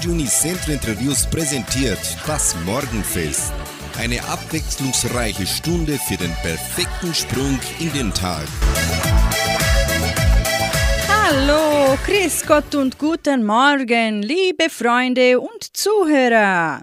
Radio Unicentro Interviews präsentiert das Morgenfest. Eine abwechslungsreiche Stunde für den perfekten Sprung in den Tag. Hallo, Chris Gott und guten Morgen, liebe Freunde und Zuhörer.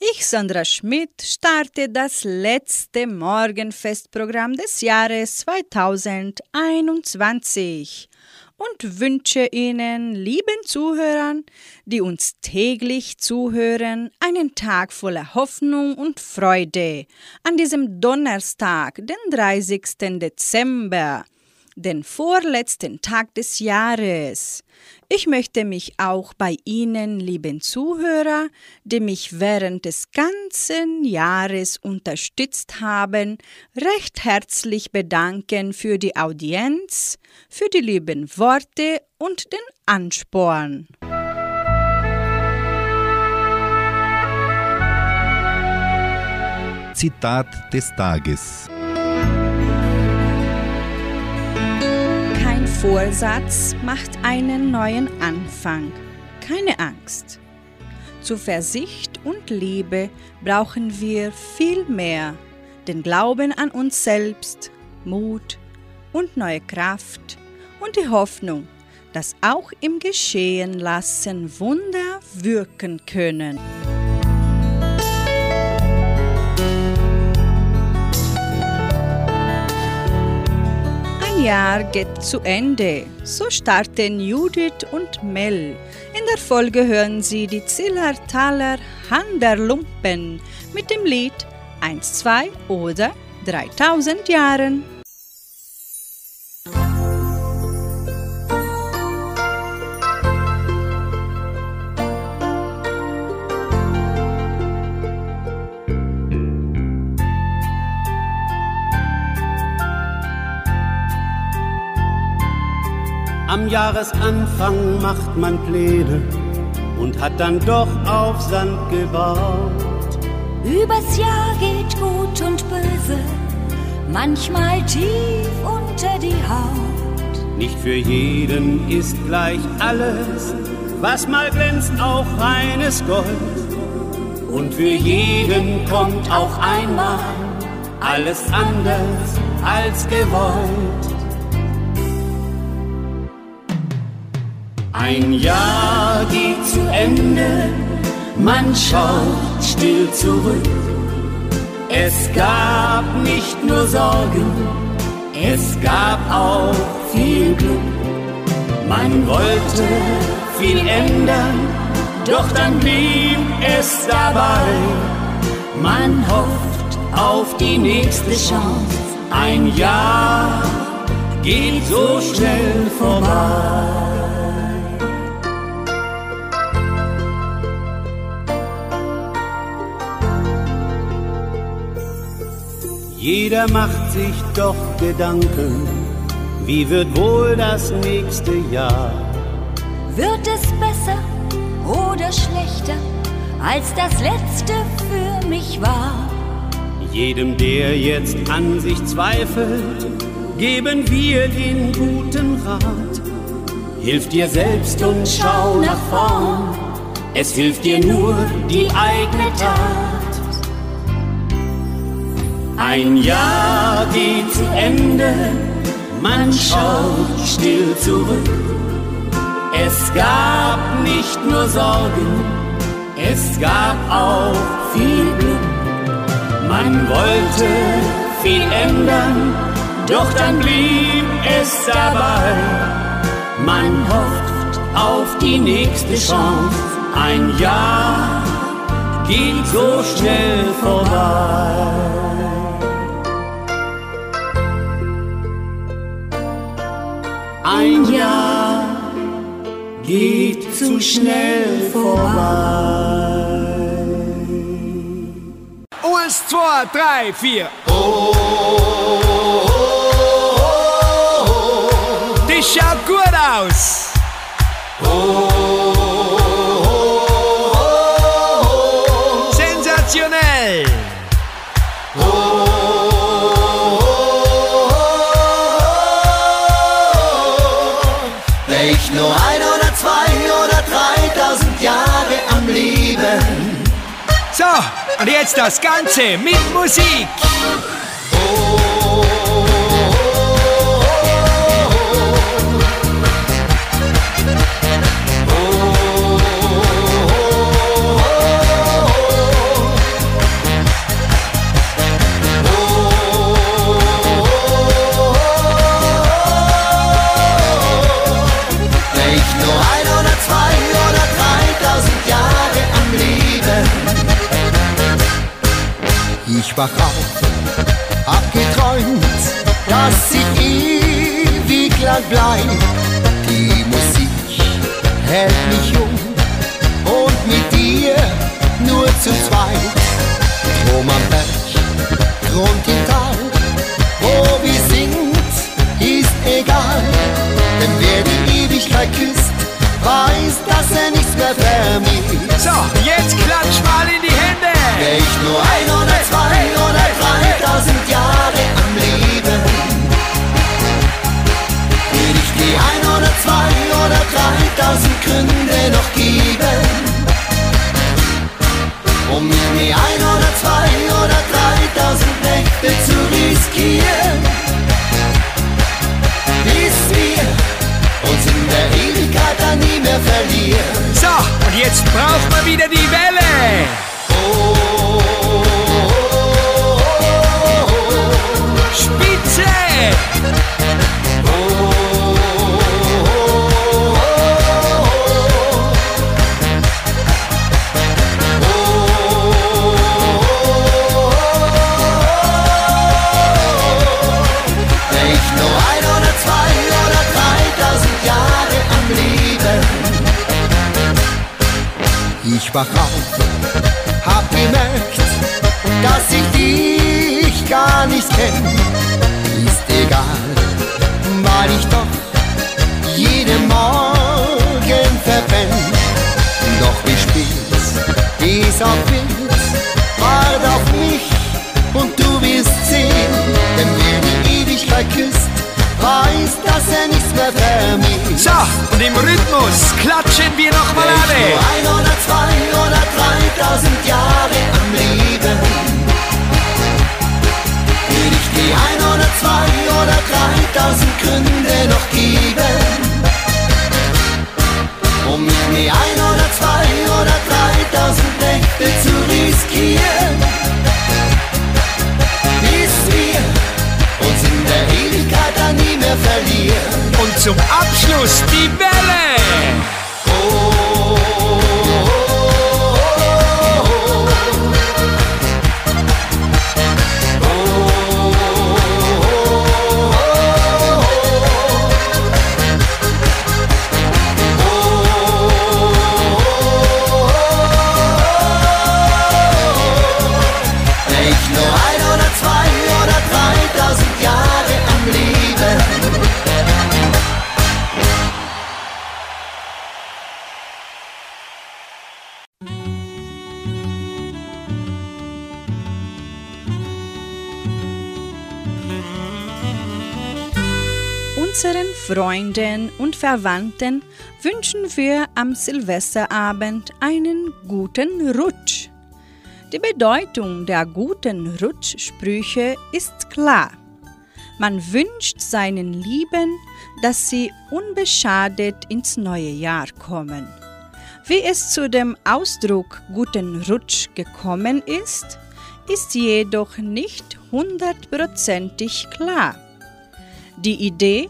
Ich, Sandra Schmidt, starte das letzte Morgenfestprogramm des Jahres 2021 und wünsche Ihnen, lieben Zuhörern, die uns täglich zuhören, einen Tag voller Hoffnung und Freude an diesem Donnerstag, den 30. Dezember den vorletzten Tag des Jahres. Ich möchte mich auch bei Ihnen, lieben Zuhörer, die mich während des ganzen Jahres unterstützt haben, recht herzlich bedanken für die Audienz, für die lieben Worte und den Ansporn. Zitat des Tages. Vorsatz macht einen neuen Anfang. Keine Angst. Zuversicht und Liebe brauchen wir viel mehr. Den Glauben an uns selbst, Mut und neue Kraft und die Hoffnung, dass auch im Geschehen lassen Wunder wirken können. Jahr geht zu Ende. So starten Judith und Mel. In der Folge hören Sie die Zillertaler Handerlumpen mit dem Lied 1, 2 oder 3000 Jahren. Am Jahresanfang macht man Pläne und hat dann doch auf Sand gebaut. Übers Jahr geht gut und böse, manchmal tief unter die Haut. Nicht für jeden ist gleich alles, was mal glänzt, auch reines Gold. Und für jeden kommt auch einmal alles anders als gewollt. Ein Jahr geht zu Ende, man schaut still zurück. Es gab nicht nur Sorgen, es gab auch viel Glück. Man wollte viel ändern, doch dann blieb es dabei. Man hofft auf die nächste Chance. Ein Jahr geht so schnell vorbei. Jeder macht sich doch Gedanken, wie wird wohl das nächste Jahr? Wird es besser oder schlechter, als das letzte für mich war? Jedem, der jetzt an sich zweifelt, geben wir den guten Rat. Hilf dir selbst und schau nach vorn, es hilft dir nur die eigene Tat. Ein Jahr geht zu Ende, man schaut still zurück. Es gab nicht nur Sorgen, es gab auch viel Glück. Man wollte viel ändern, doch dann blieb es dabei. Man hofft auf die nächste Chance, ein Jahr geht so schnell vorbei. Ein Jahr geht zu schnell vorbei. Eins, zwei, drei, vier. Oh, oh, oh, oh, Die schaut gut aus. oh, oh, oh, und jetzt das Ganze mit Musik. Wär Ich wach auf, hab geträumt, dass ich ewig lang bleib. Die Musik hält riskieren, bis wir uns in der Ewigkeit dann nie mehr verlieren. So, und jetzt braucht man wieder die Welle. Spitze. Wach auf, hab gemerkt, dass ich dich gar nicht kenn. Ist egal, weil ich doch jeden Morgen verbenn. Doch wie spät es auch wird, wart auf mich und du wirst sehen, denn wer die Ewigkeit küsst, weiß, dass er nichts mehr vermisst. So, und im Rhythmus klatschen wir nochmal alle. nur ein oder zwei oder dreitausend Jahre Verwandten wünschen wir am Silvesterabend einen guten Rutsch. Die Bedeutung der guten Rutschsprüche ist klar. Man wünscht seinen Lieben, dass sie unbeschadet ins neue Jahr kommen. Wie es zu dem Ausdruck guten Rutsch gekommen ist, ist jedoch nicht hundertprozentig klar. Die Idee,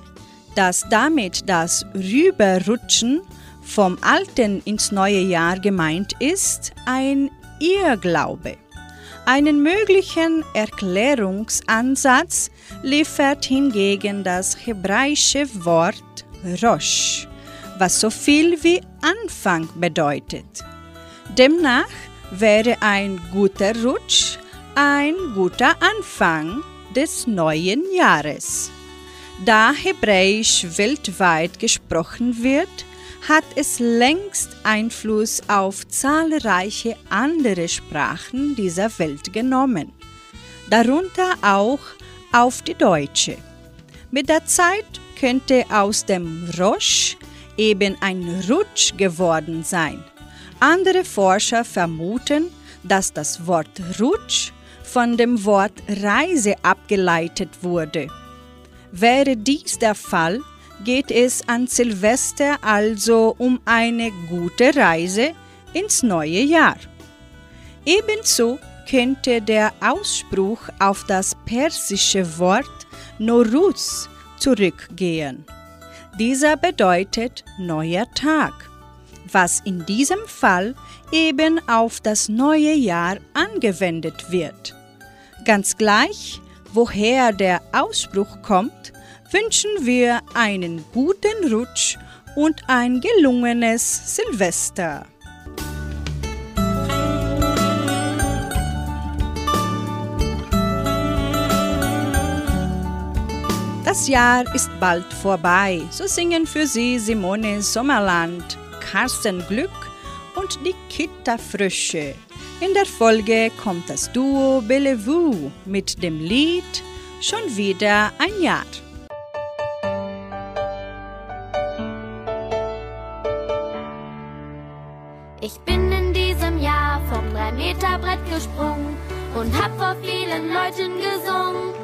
dass damit das Rüberrutschen vom alten ins neue Jahr gemeint ist, ein Irrglaube. Einen möglichen Erklärungsansatz liefert hingegen das hebräische Wort Rosh, was so viel wie Anfang bedeutet. Demnach wäre ein guter Rutsch ein guter Anfang des neuen Jahres. Da Hebräisch weltweit gesprochen wird, hat es längst Einfluss auf zahlreiche andere Sprachen dieser Welt genommen, darunter auch auf die deutsche. Mit der Zeit könnte aus dem Rosch eben ein Rutsch geworden sein. Andere Forscher vermuten, dass das Wort Rutsch von dem Wort Reise abgeleitet wurde. Wäre dies der Fall, geht es an Silvester also um eine gute Reise ins neue Jahr. Ebenso könnte der Ausspruch auf das persische Wort Noruz zurückgehen. Dieser bedeutet neuer Tag, was in diesem Fall eben auf das neue Jahr angewendet wird. Ganz gleich, woher der Ausspruch kommt, wünschen wir einen guten Rutsch und ein gelungenes Silvester. Das Jahr ist bald vorbei, so singen für Sie Simone Sommerland, Carsten Glück und die Kitterfrösche. In der Folge kommt das Duo Bellevue mit dem Lied Schon wieder ein Jahr. Ich bin in diesem Jahr vom 3-Meter-Brett gesprungen und hab vor vielen Leuten gesungen.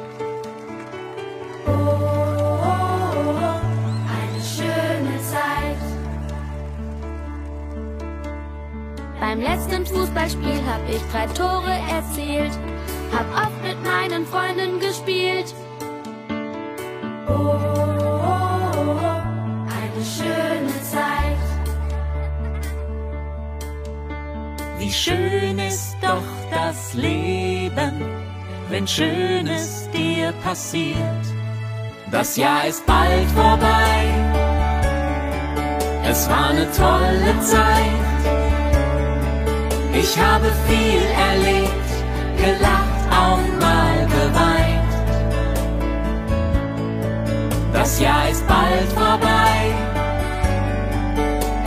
Fußballspiel hab ich drei Tore erzielt, hab oft mit meinen Freunden gespielt. Oh, oh, oh, eine schöne Zeit. Wie schön ist doch das Leben, wenn Schönes dir passiert. Das Jahr ist bald vorbei, es war eine tolle Zeit. Ich habe viel erlebt, gelacht, auch mal geweint. Das Jahr ist bald vorbei.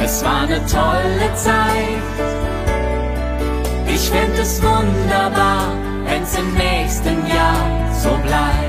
Es war eine tolle Zeit. Ich fände es wunderbar, wenn's im nächsten Jahr so bleibt.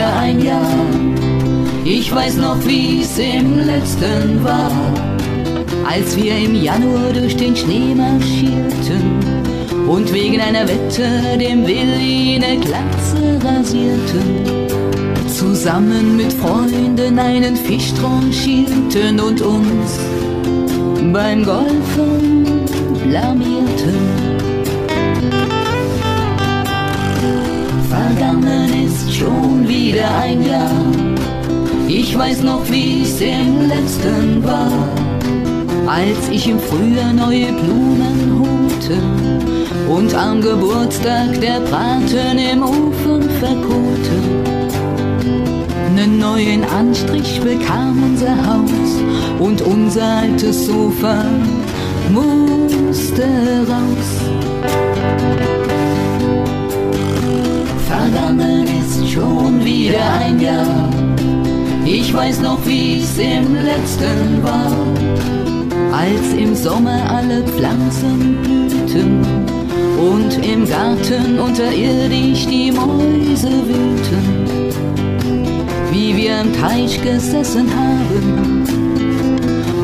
Wieder ein Jahr. Ich weiß noch, wie's im letzten war, als wir im Januar durch den Schnee marschierten und wegen einer Wette dem Willi eine Glatze rasierten. Zusammen mit Freunden einen Fisch tranchierten und uns beim Golfen blamierten. Ist schon wieder ein Jahr. Ich weiß noch, wie's im letzten war, als ich im Frühjahr neue Blumen holte und am Geburtstag der Braten im Ofen verkohlte. Nen neuen Anstrich bekam unser Haus und unser altes Sofa musste raus. Vergangen ist schon wieder ein Jahr. Ich weiß noch, wie's im letzten war, als im Sommer alle Pflanzen blühten und im Garten unterirdisch die Mäuse wühlten, wie wir am Teich gesessen haben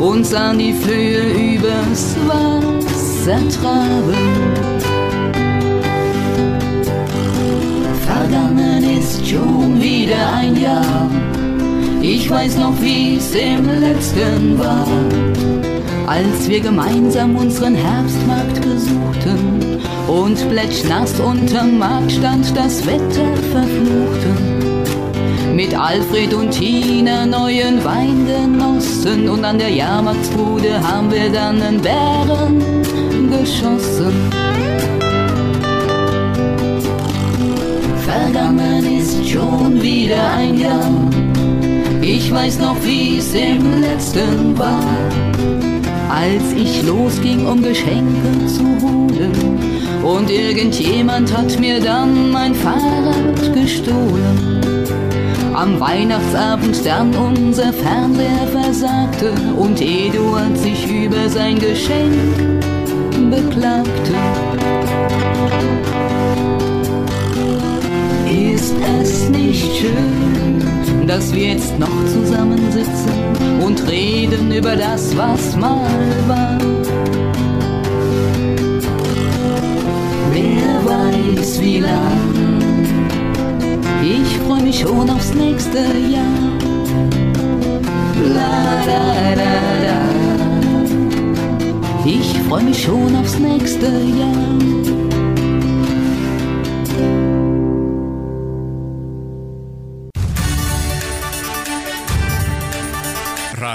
und sahen die Flöhe übers Wasser traben. Vergangen ist schon wieder ein Jahr, ich weiß noch, wie's im letzten war als wir gemeinsam unseren Herbstmarkt besuchten und plätschnass unterm Markt stand das Wetter verfluchten. Mit Alfred und Tina neuen Wein genossen und an der Jahrmarktsbude haben wir dann einen Bären geschossen. Vergangen ist schon wieder ein Jahr. Ich weiß noch, wie's im letzten war als ich losging, um Geschenke zu holen. Und irgendjemand hat mir dann mein Fahrrad gestohlen. Am Weihnachtsabend dann unser Fernseher versagte und Eduard sich über sein Geschenk beklagte. Ist es nicht schön, dass wir jetzt noch zusammensitzen und reden über das, was mal war? Wer weiß wie lang, ich freu mich schon aufs nächste Jahr. La da da da, ich freu mich schon aufs nächste Jahr.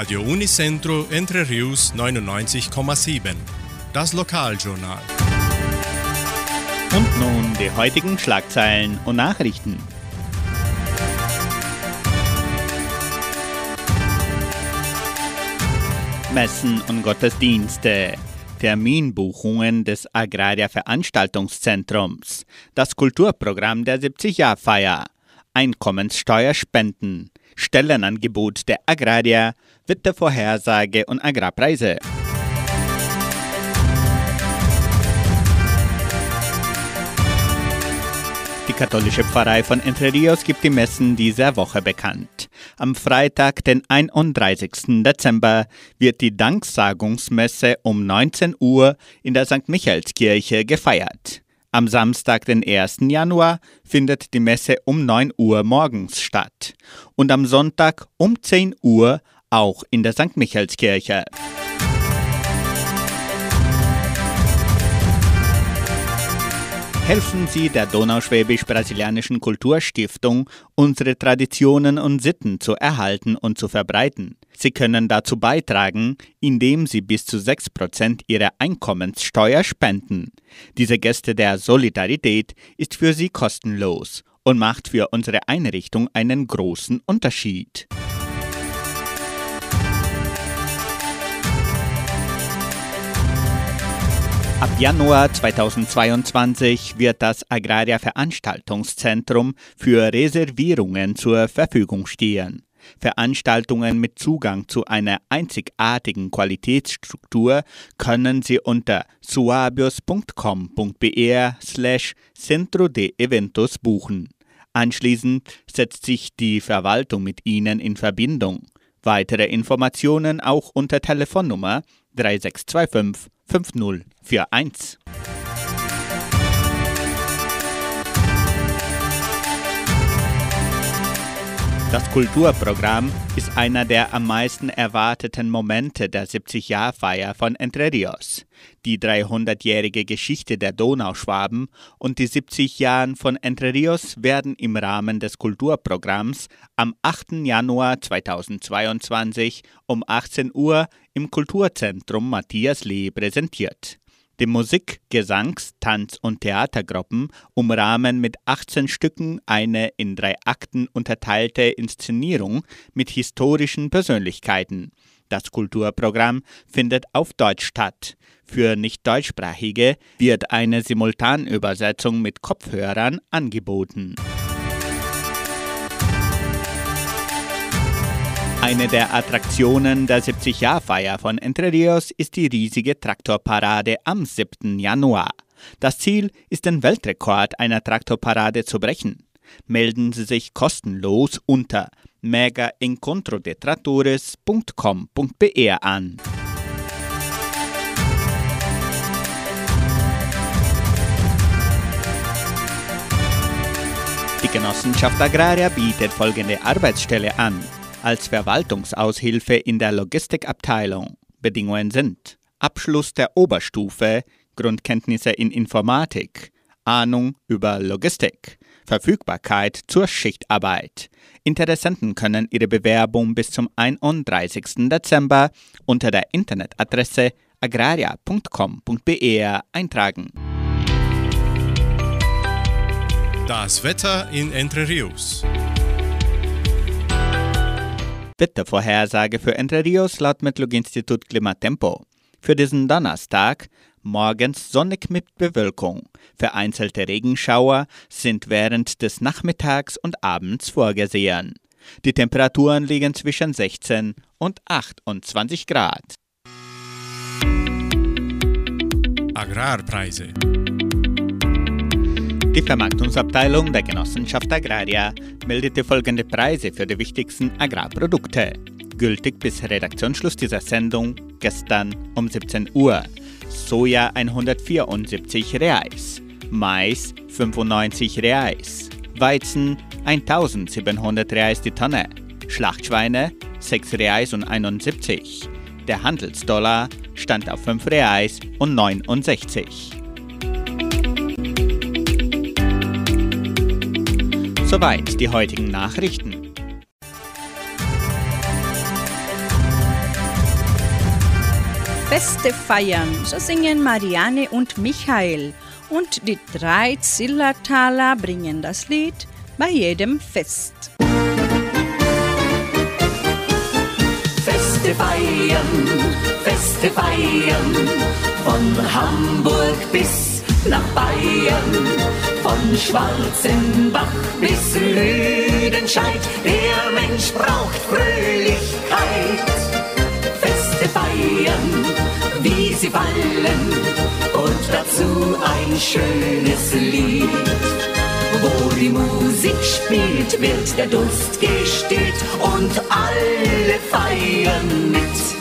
Radio Unicentro Entre Rius 99,7. Das Lokaljournal. Und nun die heutigen Schlagzeilen und Nachrichten. Messen und Gottesdienste. Terminbuchungen des Agraria Veranstaltungszentrums. Das Kulturprogramm der 70-Jahr-Feier. Einkommenssteuerspenden. Stellenangebot der Agraria, Wettervorhersage und Agrarpreise. Die katholische Pfarrei von Entre Rios gibt die Messen dieser Woche bekannt. Am Freitag, den 31. Dezember, wird die Danksagungsmesse um 19 Uhr in der St. Michaelskirche gefeiert. Am Samstag, den 1. Januar, findet die Messe um 9 Uhr morgens statt und am Sonntag um 10 Uhr auch in der St. Michaelskirche. Helfen Sie der Donauschwäbisch-Brasilianischen Kulturstiftung, unsere Traditionen und Sitten zu erhalten und zu verbreiten. Sie können dazu beitragen, indem Sie bis zu 6% Ihrer Einkommenssteuer spenden. Diese Geste der Solidarität ist für Sie kostenlos und macht für unsere Einrichtung einen großen Unterschied. Ab Januar 2022 wird das Agraria Veranstaltungszentrum für Reservierungen zur Verfügung stehen. Veranstaltungen mit Zugang zu einer einzigartigen Qualitätsstruktur können Sie unter suabios.com.br slash Centro de Eventos buchen. Anschließend setzt sich die Verwaltung mit Ihnen in Verbindung. Weitere Informationen auch unter Telefonnummer 3625 5041. Das Kulturprogramm ist einer der am meisten erwarteten Momente der 70-Jahr-Feier von Entre Rios. Die 300-jährige Geschichte der Donauschwaben und die 70 Jahre von Entre Rios werden im Rahmen des Kulturprogramms am 8. Januar 2022 um 18 Uhr im Kulturzentrum Matthias Lee präsentiert. Die Musik-, Gesangs-, Tanz- und Theatergruppen umrahmen mit 18 Stücken eine in drei Akten unterteilte Inszenierung mit historischen Persönlichkeiten. Das Kulturprogramm findet auf Deutsch statt. Für Nicht-Deutschsprachige wird eine Simultanübersetzung mit Kopfhörern angeboten. Eine der Attraktionen der 70-Jahr-Feier von Entre Rios ist die riesige Traktorparade am 7. Januar. Das Ziel ist, den Weltrekord einer Traktorparade zu brechen. Melden Sie sich kostenlos unter megaencontrodetratores.com.br an. Die Genossenschaft Agraria bietet folgende Arbeitsstelle an als Verwaltungsaushilfe in der Logistikabteilung. Bedingungen sind Abschluss der Oberstufe, Grundkenntnisse in Informatik, Ahnung über Logistik, Verfügbarkeit zur Schichtarbeit. Interessenten können ihre Bewerbung bis zum 31. Dezember unter der Internetadresse agraria.com.br eintragen. Das Wetter in Entre Rios. Wettervorhersage für Entre Rios laut Metlog-Institut Klimatempo. Für diesen Donnerstag morgens sonnig mit Bewölkung. Vereinzelte Regenschauer sind während des Nachmittags und Abends vorgesehen. Die Temperaturen liegen zwischen 16 und 28 Grad. Agrarpreise. Die Vermarktungsabteilung der Genossenschaft Agraria meldete folgende Preise für die wichtigsten Agrarprodukte. Gültig bis Redaktionsschluss dieser Sendung gestern um 17 Uhr. Soja 174 Reais, Mais 95 Reais, Weizen 1700 Reais die Tonne, Schlachtschweine 6 Reais und 71. Der Handelsdollar stand auf 5 Reais und 69. Soweit die heutigen Nachrichten. Feste feiern, so singen Marianne und Michael. Und die drei Zillertaler bringen das Lied bei jedem Fest. Feste feiern, Feste feiern, von Hamburg bis nach Bayern, von Schwarzenbach bis Lüdenscheid. Der Mensch braucht Fröhlichkeit. Feste feiern, wie sie fallen, und dazu ein schönes Lied. Wo die Musik spielt, wird der Durst gestillt und alle feiern mit.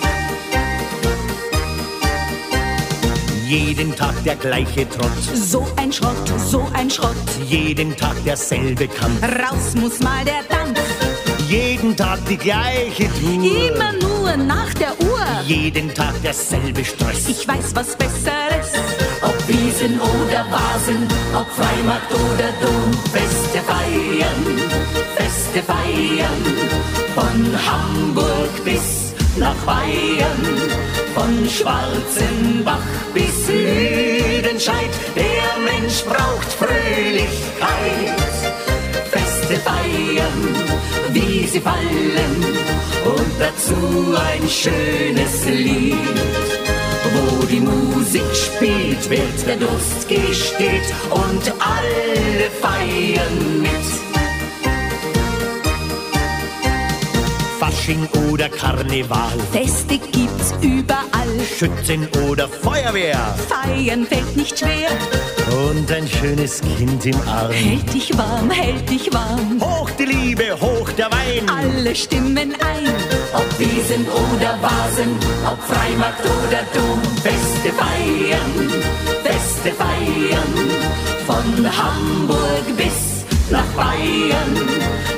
Jeden Tag der gleiche Trott, So ein Schrott, so ein Schrott. jeden Tag derselbe Kampf, Raus muss mal der Dampf. jeden Tag die gleiche Tour, Immer nur nach der Uhr. jeden Tag derselbe Stress. Ich weiß was Besseres. Ob Wiesen oder Vasen, ob Freimarkt oder Dom, Feste feiern, Feste feiern, von Hamburg bis nach Bayern, von Schwarzenbach bis Lüdenscheid, der Mensch braucht Fröhlichkeit. Feste feiern, wie sie fallen, und dazu ein schönes Lied. Wo die Musik spielt, wird der Durst gestillt und alle feiern mit. Fasching oder Karneval, Feste gibt's überall. Schützen oder Feuerwehr Feiern fällt nicht schwer. und ein schönes Kind im Arm. Hält dich warm, hält dich warm. Hoch die Liebe, hoch der Wein. Alle stimmen ein. Ob Wiesen oder Vasen, ob Freimarkt oder Dom, Feste feiern, Feste feiern, von Hamburg bis nach Bayern,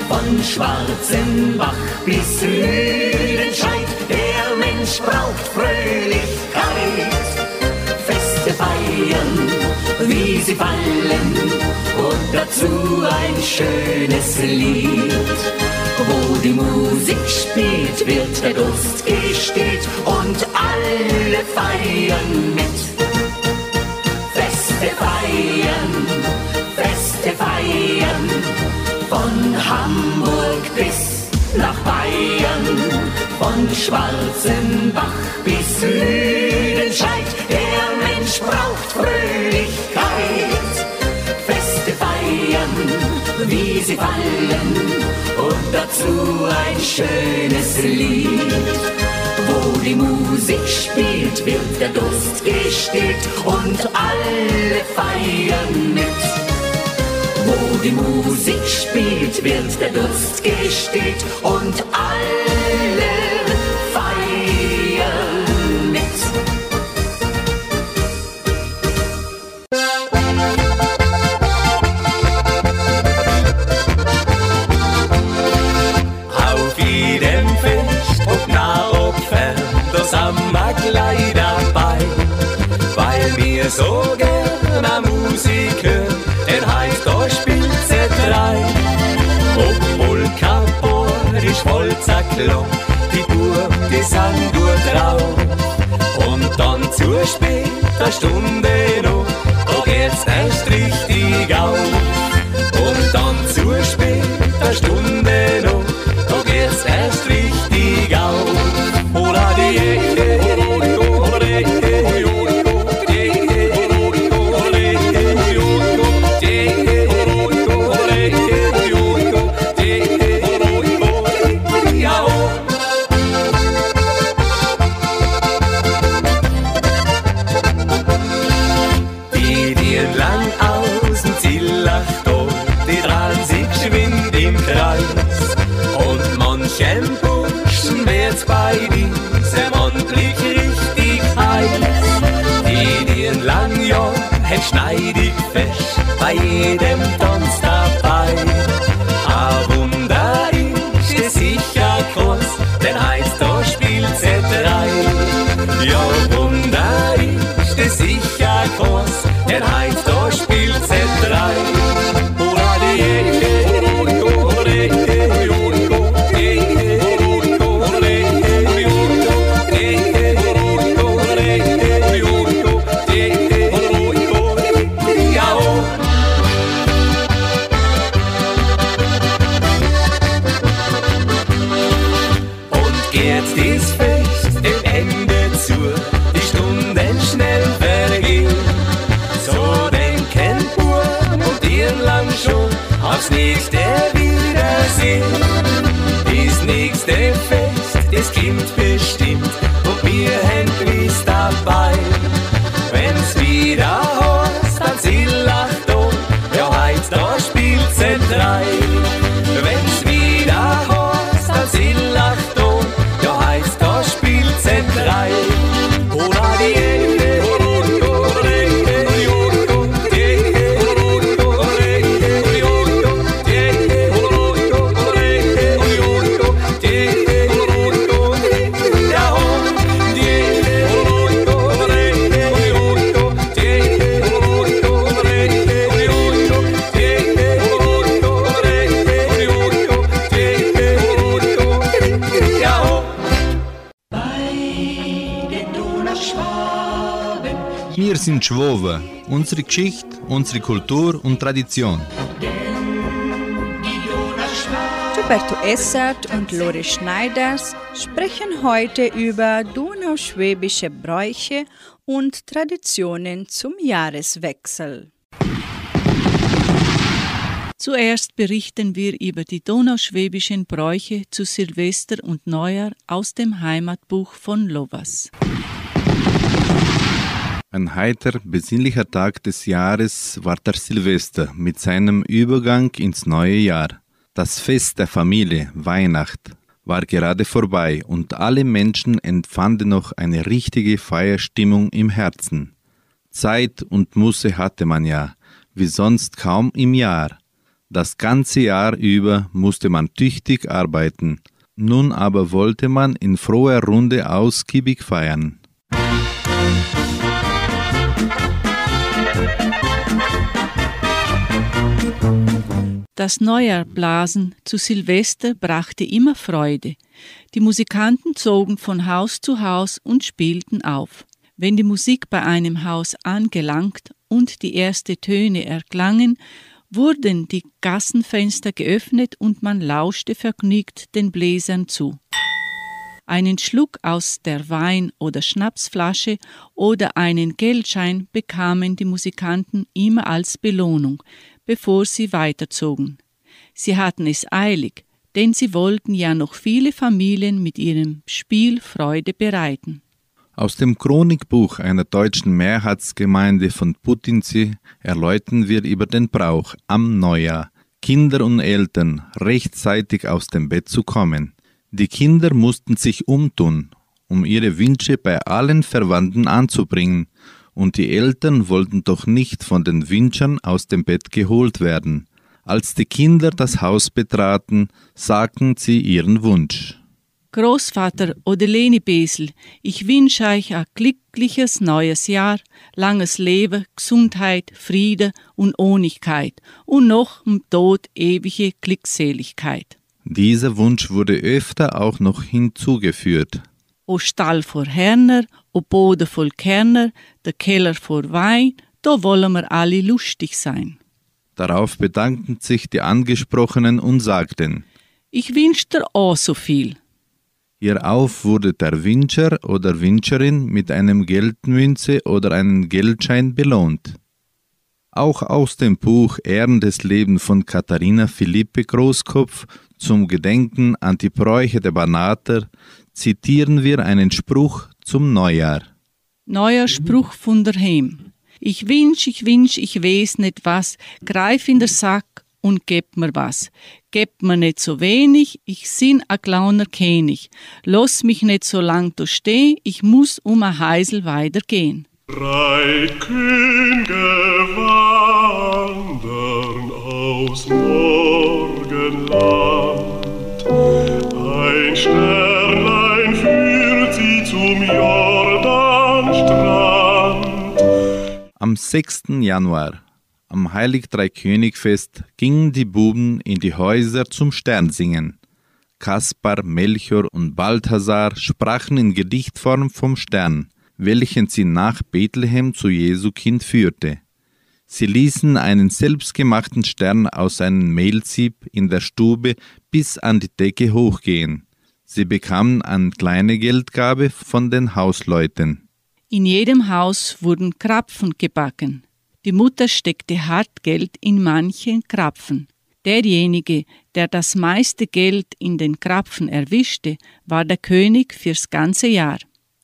von Schwarzenbach bis Lüdenscheid, der Mensch braucht Fröhlichkeit. Feste feiern, wie sie fallen, und dazu ein schönes Lied. Wo die Musik spielt, wird der Durst gestillt und alle feiern mit. feiern, Feste feiern, von Hamburg bis nach Bayern, von Schwarzenbach bis Lüdenscheid. Der Mensch braucht Fröhlichkeit, Feste feiern, wie sie fallen, und dazu ein schönes Lied. Wo die Musik spielt, wird der Durst gestillt und alle feiern mit. Wo die Musik spielt, wird der Durst gestillt und alle feiern mit. Auf jedem Fest, ob nah, ob fern, da sind wir gleich dabei. Weil wir so gerne Musik hören, da spielt sie drei. Ob Polka, Borisch, Walzer, Klang, die Burg, die sind nur drauf. Und dann zur später Stunde noch, da geht's erst richtig auf. Und dann zur später Stunde noch, da geht's erst richtig auf. Bei jedem Tanz dabei. A Wunder ist sicher groß, sind Schwoben. Unsere Geschichte, unsere Kultur und Tradition. Roberto Essert und Lore Schneiders sprechen heute über donauschwäbische Bräuche und Traditionen zum Jahreswechsel. Zuerst berichten wir über die donauschwäbischen Bräuche zu Silvester und Neujahr aus dem Heimatbuch von Lovas. Ein heiter, besinnlicher Tag des Jahres war der Silvester mit seinem Übergang ins neue Jahr. Das Fest der Familie, Weihnacht, war gerade vorbei und alle Menschen empfanden noch eine richtige Feierstimmung im Herzen. Zeit und Muße hatte man ja, wie sonst kaum im Jahr. Das ganze Jahr über musste man tüchtig arbeiten, nun aber wollte man in froher Runde ausgiebig feiern. Das Neujahrblasen zu Silvester brachte immer Freude. Die Musikanten zogen von Haus zu Haus und spielten auf. Wenn die Musik bei einem Haus angelangt und die ersten Töne erklangen, wurden die Gassenfenster geöffnet und man lauschte vergnügt den Bläsern zu. Einen Schluck aus der Wein- oder Schnapsflasche oder einen Geldschein bekamen die Musikanten immer als Belohnung, bevor sie weiterzogen. Sie hatten es eilig, denn sie wollten ja noch viele Familien mit ihrem Spiel Freude bereiten. Aus dem Chronikbuch einer deutschen Mehrheitsgemeinde von Putinsee erläutern wir über den Brauch am Neujahr, Kinder und Eltern rechtzeitig aus dem Bett zu kommen. Die Kinder mussten sich umtun, um ihre Wünsche bei allen Verwandten anzubringen, und die Eltern wollten doch nicht von den Wünschern aus dem Bett geholt werden. Als die Kinder das Haus betraten, sagten sie ihren Wunsch. Großvater oder Leni Besel, ich wünsche euch ein glückliches neues Jahr, langes Leben, Gesundheit, Friede und Ohnigkeit und noch im Tod ewige Glückseligkeit. Dieser Wunsch wurde öfter auch noch hinzugeführt. O Stall vor Herner, o Boden voll Kerner, der Keller vor Wein, da wollen wir alle lustig sein. Darauf bedankten sich die Angesprochenen und sagten, Ich wünsch dir auch so viel. Hierauf wurde der Wünscher oder Wünscherin mit einem Geldmünze oder einem Geldschein belohnt. Auch aus dem Buch Ehren des Lebens von Katharina Philippe Großkopf zum Gedenken an die Bräuche der Banater zitieren wir einen Spruch zum Neujahr. Neuer Spruch von der Heim. Ich wünsch, ich wünsch, ich weiß nicht was, greif in der Sack und gebt mir was. Gebt mir nicht so wenig, ich sin a klauner König. Lass mich nicht so lang da steh, ich muss um a Heisel weitergehen. Drei Könige wandern aus Morgenland. Am 6. Januar, am Heilig-Drei-König-Fest, gingen die Buben in die Häuser zum Sternsingen. Kaspar, Melchior und Balthasar sprachen in Gedichtform vom Stern, welchen sie nach Bethlehem zu Jesu Kind führte. Sie ließen einen selbstgemachten Stern aus einem Mehlsieb in der Stube bis an die Decke hochgehen. Sie bekamen eine kleine Geldgabe von den Hausleuten. In jedem Haus wurden Krapfen gebacken. Die Mutter steckte Hartgeld in manchen Krapfen. Derjenige, der das meiste Geld in den Krapfen erwischte, war der König fürs ganze Jahr.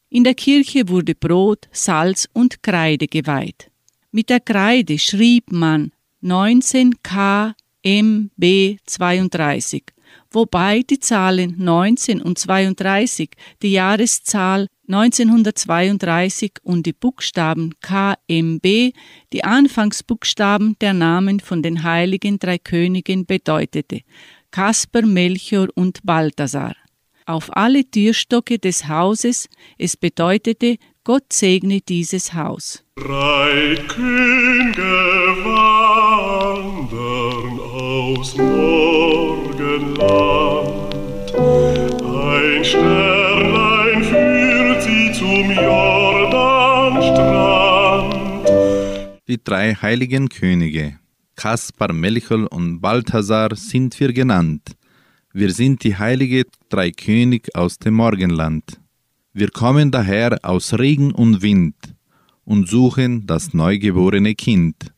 In der Kirche wurde Brot, Salz und Kreide geweiht. Mit der Kreide schrieb man 19 KMB 32, wobei die Zahlen 19 und 32 die Jahreszahl 1932 und die Buchstaben KMB die Anfangsbuchstaben der Namen von den heiligen drei Königen bedeutete, Kasper, Melchior und Balthasar. Auf alle Türstocke des Hauses, es bedeutete, Gott segne dieses Haus. Drei Könige wandern aus Morgenland. Ein Sternlein Die drei heiligen Könige, Kaspar, Melchior und Balthasar, sind wir genannt. Wir sind die heilige drei König aus dem Morgenland. Wir kommen daher aus Regen und Wind und suchen das neugeborene Kind.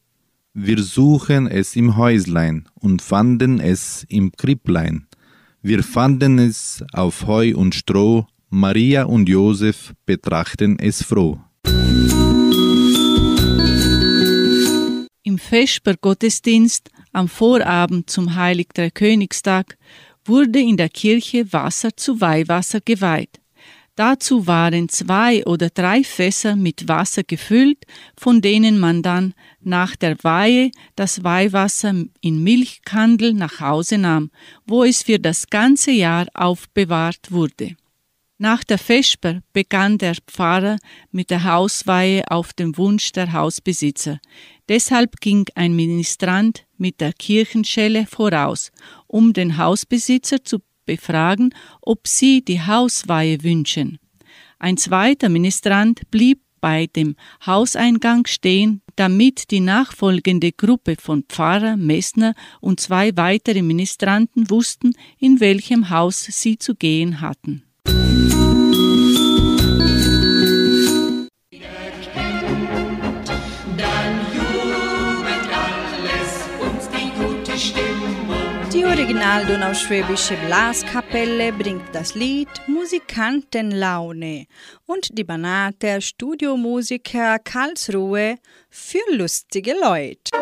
Wir suchen es im Häuslein und fanden es im Kripplein. Wir fanden es auf Heu und Stroh, Maria und Josef betrachten es froh. Im Vesper-Gottesdienst am Vorabend zum Heilig-Dreikönigstag wurde in der Kirche Wasser zu Weihwasser geweiht. Dazu waren zwei oder drei Fässer mit Wasser gefüllt, von denen man dann nach der Weihe das Weihwasser in Milchkandel nach Hause nahm, wo es für das ganze Jahr aufbewahrt wurde. Nach der Vesper begann der Pfarrer mit der Hausweihe auf dem Wunsch der Hausbesitzer. Deshalb ging ein Ministrant mit der Kirchenschelle voraus, um den Hausbesitzer zu befragen, ob sie die Hausweihe wünschen. Ein zweiter Ministrant blieb bei dem Hauseingang stehen, damit die nachfolgende Gruppe von Pfarrer, Messner und zwei weitere Ministranten wussten, in welchem Haus sie zu gehen hatten. Die original donauschwäbische Blaskapelle bringt das Lied Musikantenlaune und die Banater Studiomusiker Karlsruhe für lustige Leute.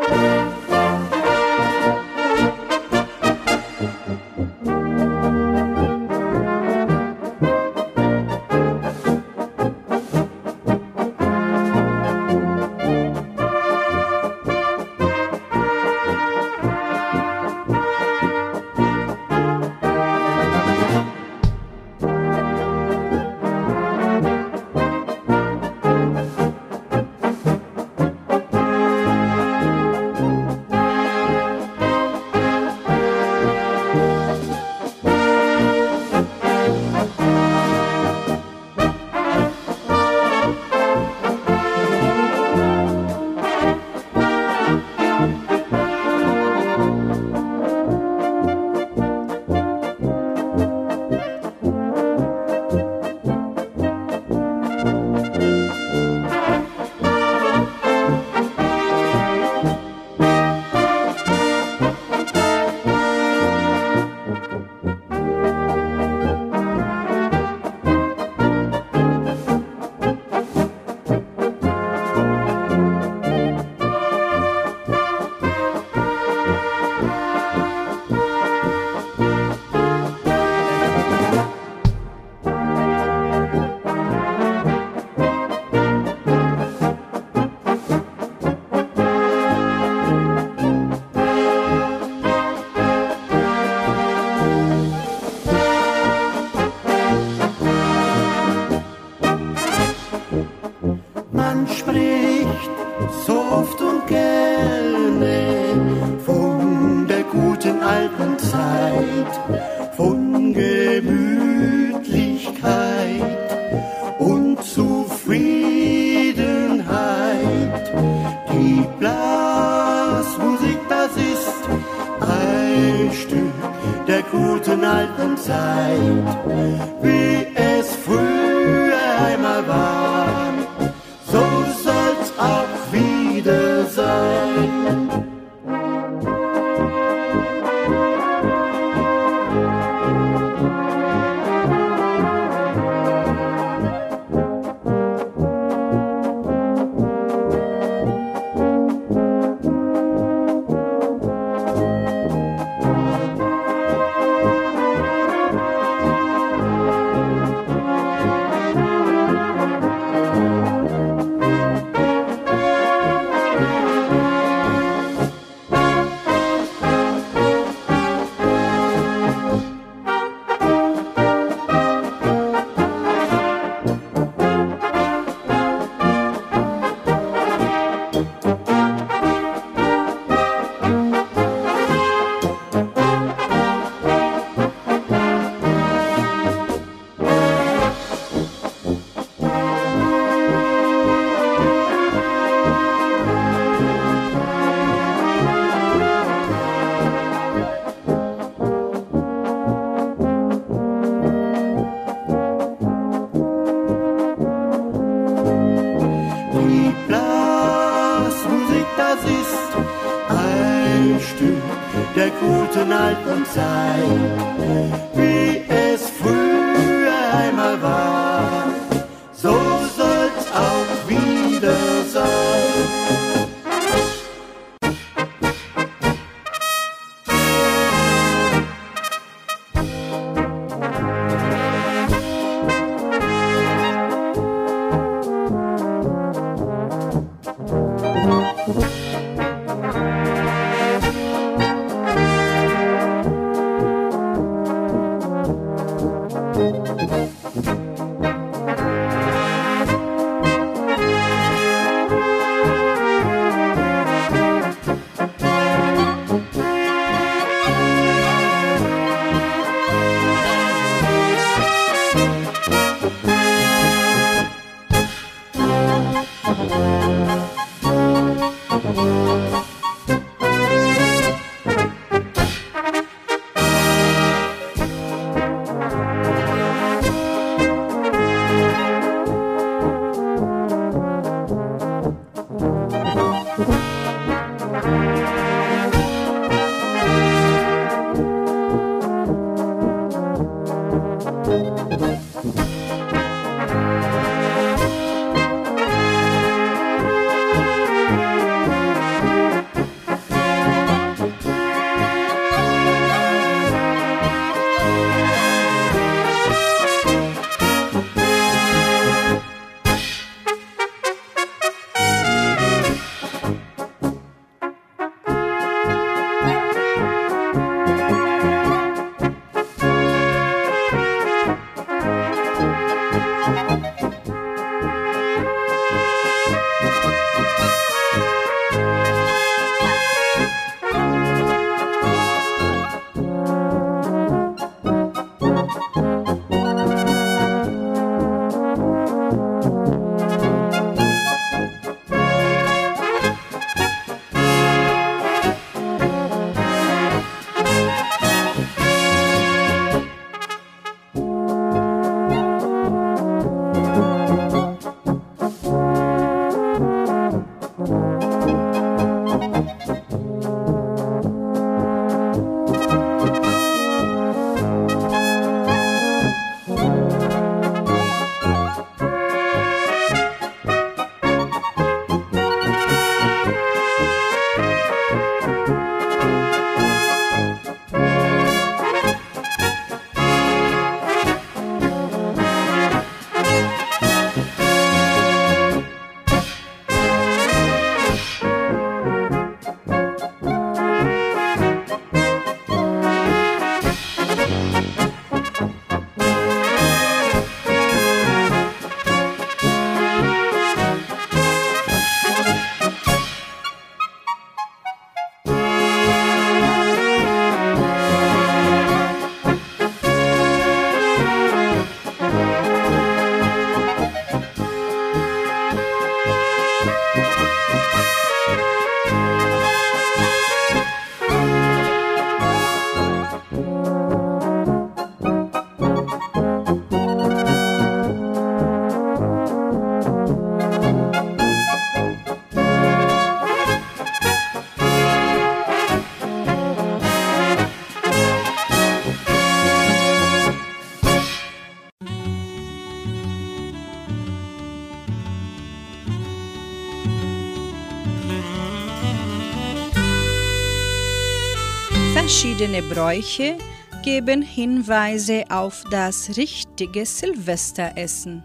Verschiedene Bräuche geben Hinweise auf das richtige Silvesteressen.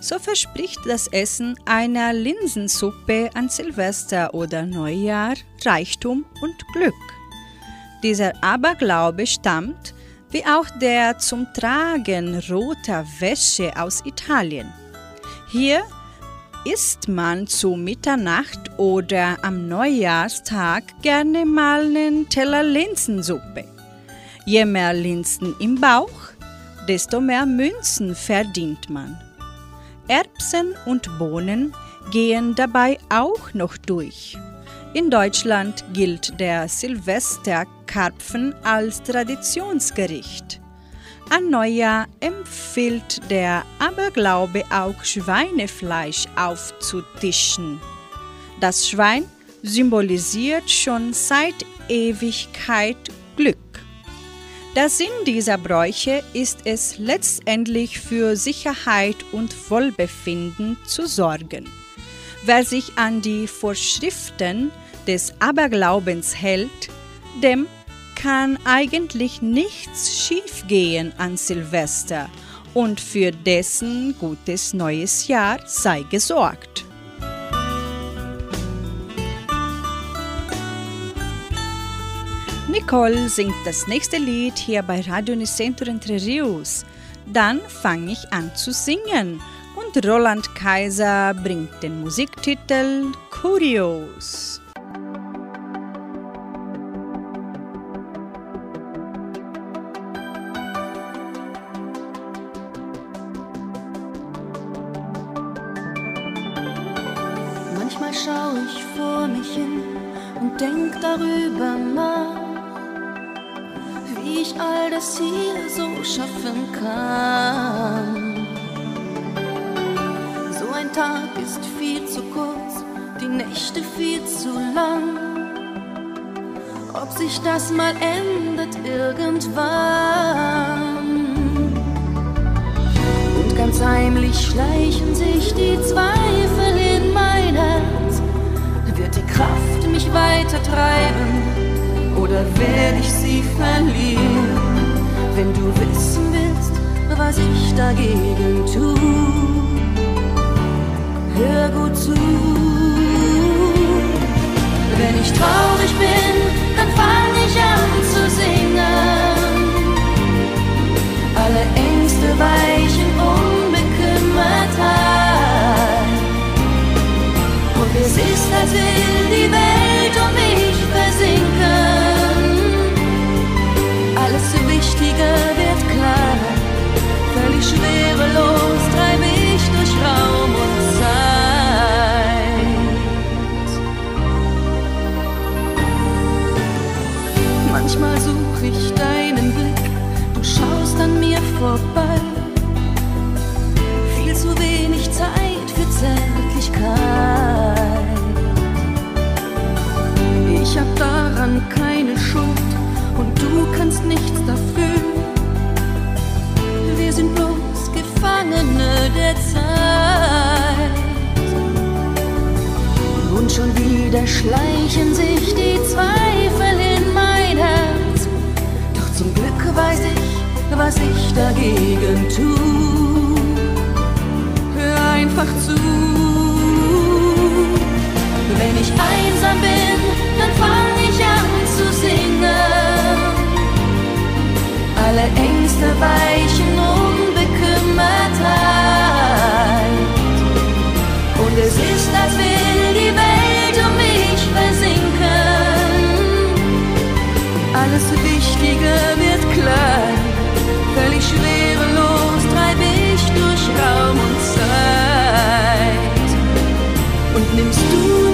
So verspricht das Essen einer Linsensuppe an Silvester oder Neujahr Reichtum und Glück. Dieser Aberglaube stammt, wie auch der zum Tragen roter Wäsche aus Italien. Hier isst man zu Mitternacht oder am Neujahrstag gerne mal einen Teller Linsensuppe. Je mehr Linsen im Bauch, desto mehr Münzen verdient man. Erbsen und Bohnen gehen dabei auch noch durch. In Deutschland gilt der Silvesterkarpfen als Traditionsgericht. An Neujahr empfiehlt der Aberglaube auch Schweinefleisch aufzutischen. Das Schwein symbolisiert schon seit Ewigkeit Glück. Der Sinn dieser Bräuche ist es letztendlich für Sicherheit und Wohlbefinden zu sorgen. Wer sich an die Vorschriften des Aberglaubens hält, dem kann eigentlich nichts schiefgehen an Silvester und für dessen gutes neues Jahr sei gesorgt. Nicole singt das nächste Lied hier bei Radio Nicentro Entre Rios. Dann fange ich an zu singen und Roland Kaiser bringt den Musiktitel Curios. Das hier so schaffen kann. So ein Tag ist viel zu kurz, die Nächte viel zu lang. Ob sich das mal ändert irgendwann. Und ganz heimlich schleichen sich die Zweifel in mein Herz. Wird die Kraft mich weiter treiben oder werde ich sie verlieren? Wenn du wissen willst, was ich dagegen tu, hör gut zu. vorbei. Viel zu wenig Zeit für Zärtlichkeit. Ich hab daran keine Schuld und du kannst nichts dafür. Wir sind bloß Gefangene der Zeit. Und schon wieder schleichen sich die Zweifel in mein Herz. Doch zum Glück weiß ich, was ich dagegen tu. Hör einfach zu. Wenn ich einsam bin, dann fang ich an zu singen. Alle Ängste weichen Unbekümmertheit. Und es ist, als will die Welt um mich versinken. Alles Wichtige wird klar schwerelos treib ich durch Raum und Zeit. Und nimmst du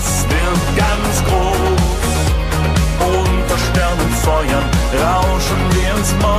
das wird ganz groß. Unter Sternenfeuern rauschen wir ins Mond.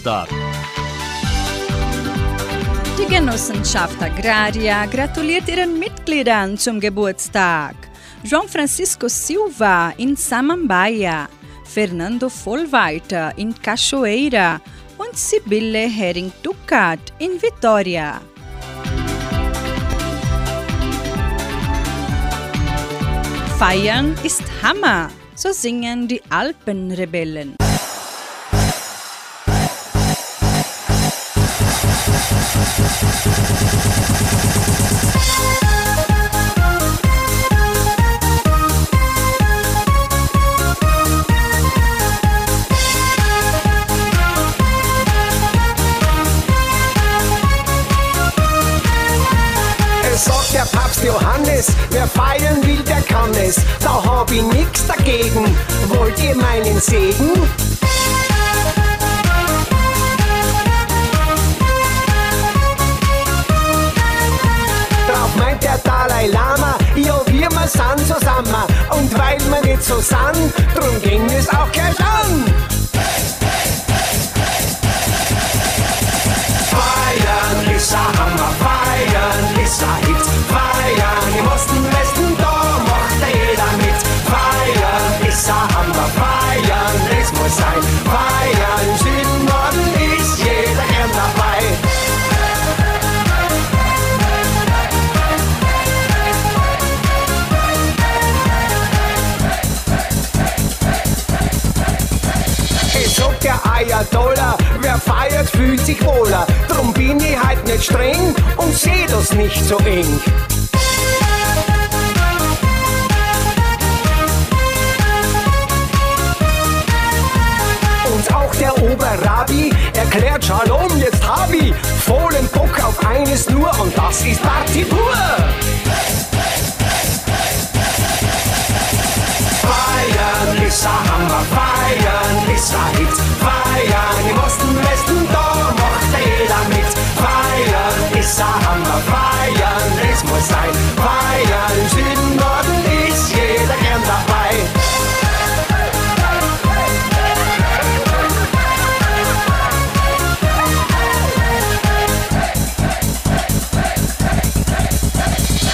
Geburtstag. Die Genossenschaft Agraria gratuliert ihren Mitgliedern zum Geburtstag. João Francisco Silva in Samambaia, Fernando Vollweiter in Cachoeira und Sibylle Hering-Ducat in Vitória. Feiern ist Hammer, so singen die Alpenrebellen. Johannes, wer feiern will, der kann es. Da hab ich nix dagegen. Wollt ihr meinen Segen? Der Dalai Lama, ja wir wir sind zusammen. Und weil wir nicht so sind, drum ging es auch gleich an. Feiern ein Hammer, feiern ist ein Hit. Feiern im Osten, Westen, da macht jeder mit. Feiern ein Hammer, feiern, es muss sein. Feiern, Dollar, Dollar. Wer feiert, fühlt sich wohler. Drum bin ich halt nicht streng und seh das nicht so eng. Und auch der Oberrabi erklärt Shalom, jetzt hab ich vollen Bock auf eines nur und das ist Party pur. Feiern ist Hammer, feiern ist ein Hit, feiern im Osten, Westen, da macht jeder mit. Feiern ist ein Hammer, feiern, es muss sein, feiern im Süden, Norden ist jeder gern dabei.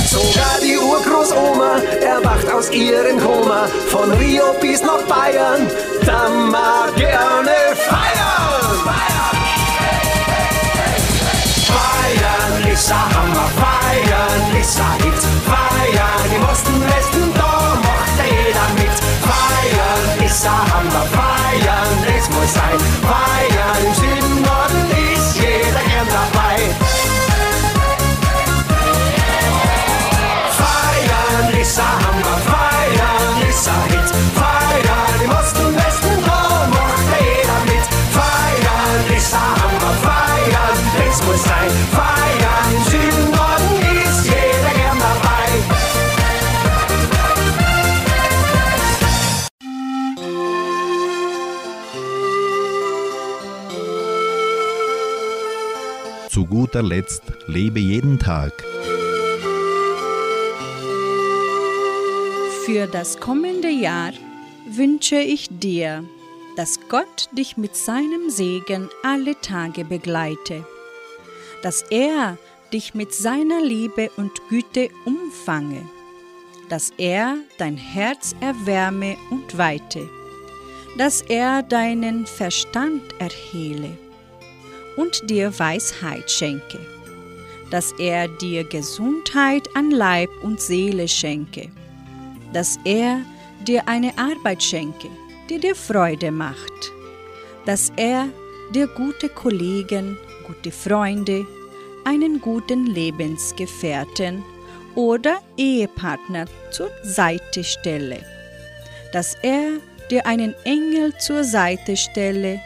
Sogar die Urgroßoma aus ihrem Koma. Von Rio bis nach Bayern, da mag gerne feiern. Feiern ist ein Hammer, feiern ist ein Hit. Feiern im Osten, Westen, da macht jeder mit. Feiern ist ein Hammer, feiern, es muss sein. Feiern guter Letzt lebe jeden Tag. Für das kommende Jahr wünsche ich dir, dass Gott dich mit seinem Segen alle Tage begleite, dass er dich mit seiner Liebe und Güte umfange, dass er dein Herz erwärme und weite, dass er deinen Verstand erhele und dir Weisheit schenke, dass er dir Gesundheit an Leib und Seele schenke, dass er dir eine Arbeit schenke, die dir Freude macht, dass er dir gute Kollegen, gute Freunde, einen guten Lebensgefährten oder Ehepartner zur Seite stelle, dass er dir einen Engel zur Seite stelle,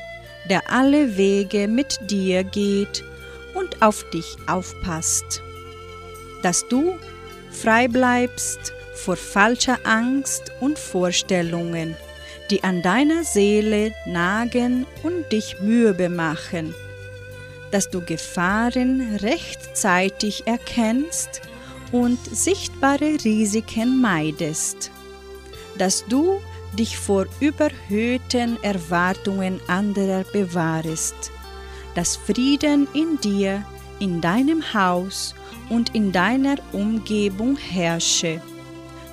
der alle Wege mit dir geht und auf dich aufpasst, dass du frei bleibst vor falscher Angst und Vorstellungen, die an deiner Seele nagen und dich mürbe machen, dass du Gefahren rechtzeitig erkennst und sichtbare Risiken meidest, dass du dich vor überhöhten Erwartungen anderer bewahrest, dass Frieden in dir, in deinem Haus und in deiner Umgebung herrsche,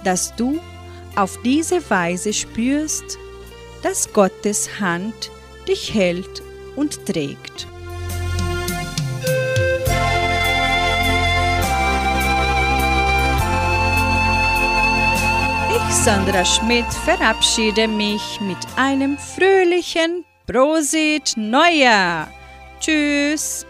dass du auf diese Weise spürst, dass Gottes Hand dich hält und trägt. Sandra Schmidt, verabschiede mich mit einem fröhlichen Prosit Neujahr. Tschüss.